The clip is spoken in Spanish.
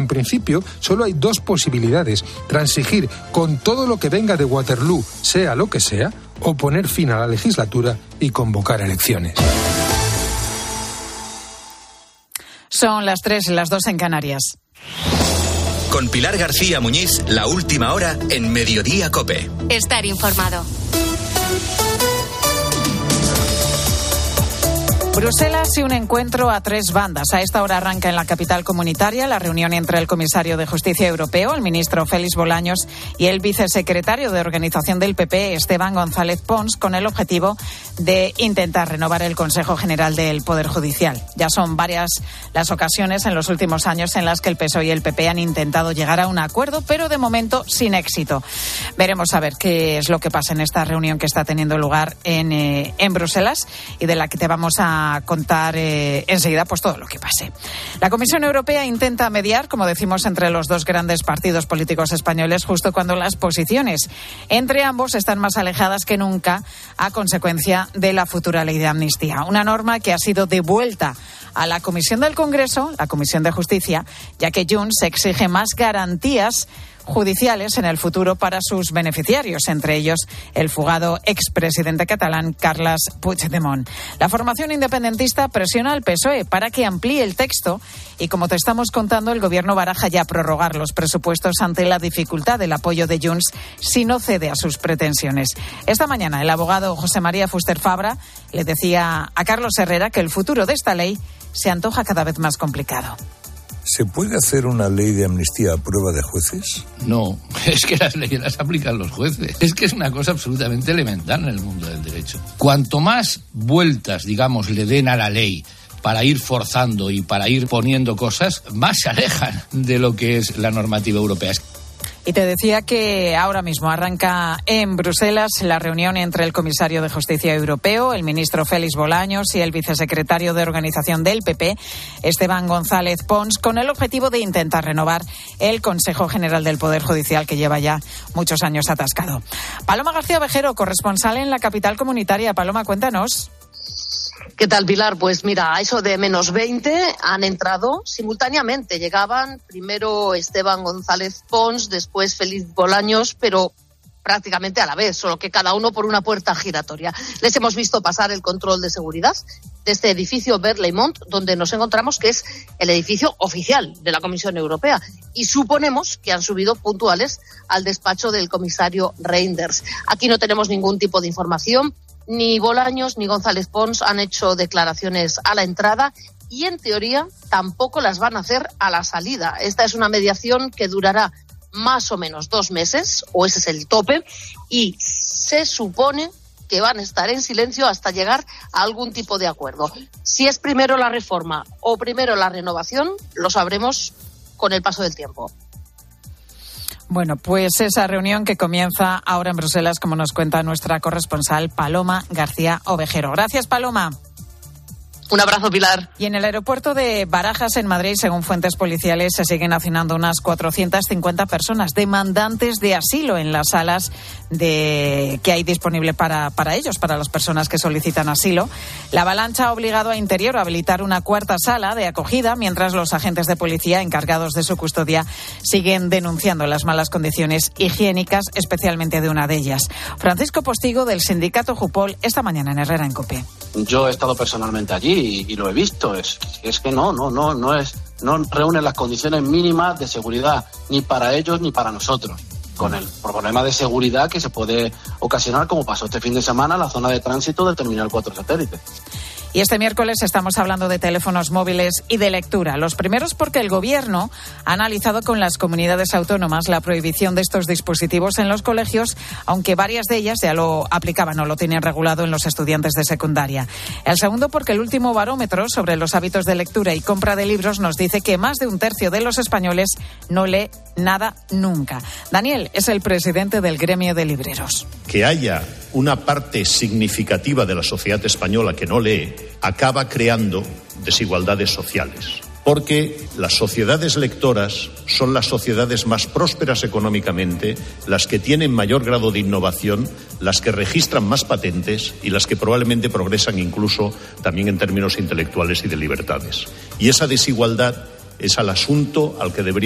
en principio, solo hay dos posibilidades. Transigir con todo lo que venga de Waterloo, sea lo que sea, o poner fin a la legislatura y convocar elecciones. Son las tres y las dos en Canarias. Con Pilar García Muñiz, la última hora en Mediodía Cope. Estar informado. Bruselas y un encuentro a tres bandas. A esta hora arranca en la capital comunitaria la reunión entre el comisario de Justicia Europeo, el ministro Félix Bolaños, y el vicesecretario de Organización del PP, Esteban González Pons, con el objetivo de intentar renovar el Consejo General del Poder Judicial. Ya son varias las ocasiones en los últimos años en las que el PSOE y el PP han intentado llegar a un acuerdo, pero de momento sin éxito. Veremos a ver qué es lo que pasa en esta reunión que está teniendo lugar en, eh, en Bruselas y de la que te vamos a contar eh, enseguida pues todo lo que pase. La Comisión Europea intenta mediar, como decimos, entre los dos grandes partidos políticos españoles justo cuando las posiciones entre ambos están más alejadas que nunca a consecuencia de la futura ley de amnistía. Una norma que ha sido devuelta a la Comisión del Congreso, la Comisión de Justicia, ya que Junts exige más garantías judiciales en el futuro para sus beneficiarios, entre ellos el fugado expresidente catalán Carles Puigdemont. La formación independentista presiona al PSOE para que amplíe el texto y, como te estamos contando, el gobierno baraja ya prorrogar los presupuestos ante la dificultad del apoyo de Junts si no cede a sus pretensiones. Esta mañana el abogado José María Fuster Fabra le decía a Carlos Herrera que el futuro de esta ley se antoja cada vez más complicado. ¿Se puede hacer una ley de amnistía a prueba de jueces? No, es que las leyes las aplican los jueces. Es que es una cosa absolutamente elemental en el mundo del derecho. Cuanto más vueltas, digamos, le den a la ley para ir forzando y para ir poniendo cosas, más se alejan de lo que es la normativa europea. Y te decía que ahora mismo arranca en Bruselas la reunión entre el comisario de Justicia Europeo, el ministro Félix Bolaños y el vicesecretario de Organización del PP, Esteban González Pons, con el objetivo de intentar renovar el Consejo General del Poder Judicial que lleva ya muchos años atascado. Paloma García Vejero, corresponsal en la capital comunitaria. Paloma, cuéntanos. ¿Qué tal, Pilar? Pues mira, a eso de menos 20 han entrado simultáneamente. Llegaban primero Esteban González Pons, después Félix Bolaños, pero prácticamente a la vez, solo que cada uno por una puerta giratoria. Les hemos visto pasar el control de seguridad de este edificio Berlaymont, donde nos encontramos que es el edificio oficial de la Comisión Europea. Y suponemos que han subido puntuales al despacho del comisario Reinders. Aquí no tenemos ningún tipo de información ni Bolaños ni González Pons han hecho declaraciones a la entrada y en teoría tampoco las van a hacer a la salida. Esta es una mediación que durará más o menos dos meses, o ese es el tope, y se supone que van a estar en silencio hasta llegar a algún tipo de acuerdo. Si es primero la reforma o primero la renovación, lo sabremos con el paso del tiempo. Bueno, pues esa reunión que comienza ahora en Bruselas, como nos cuenta nuestra corresponsal Paloma García Ovejero. Gracias, Paloma. Un abrazo, Pilar. Y en el aeropuerto de Barajas, en Madrid, según fuentes policiales, se siguen hacinando unas 450 personas demandantes de asilo en las salas de, que hay disponible para, para ellos, para las personas que solicitan asilo. La avalancha ha obligado a Interior a habilitar una cuarta sala de acogida, mientras los agentes de policía encargados de su custodia siguen denunciando las malas condiciones higiénicas, especialmente de una de ellas. Francisco Postigo, del sindicato Jupol, esta mañana en Herrera en Copé. Yo he estado personalmente allí y, lo he visto. Es, es que no, no, no, no es, no reúne las condiciones mínimas de seguridad ni para ellos ni para nosotros. Con el problema de seguridad que se puede ocasionar, como pasó este fin de semana, en la zona de tránsito del Terminal 4 Satélite. Y este miércoles estamos hablando de teléfonos móviles y de lectura. Los primeros porque el Gobierno ha analizado con las comunidades autónomas la prohibición de estos dispositivos en los colegios, aunque varias de ellas ya lo aplicaban o lo tenían regulado en los estudiantes de secundaria. El segundo porque el último barómetro sobre los hábitos de lectura y compra de libros nos dice que más de un tercio de los españoles no lee nada nunca. Daniel es el presidente del gremio de libreros. Que haya una parte significativa de la sociedad española que no lee acaba creando desigualdades sociales. Porque las sociedades lectoras son las sociedades más prósperas económicamente, las que tienen mayor grado de innovación, las que registran más patentes y las que probablemente progresan incluso también en términos intelectuales y de libertades. Y esa desigualdad es al asunto al que debería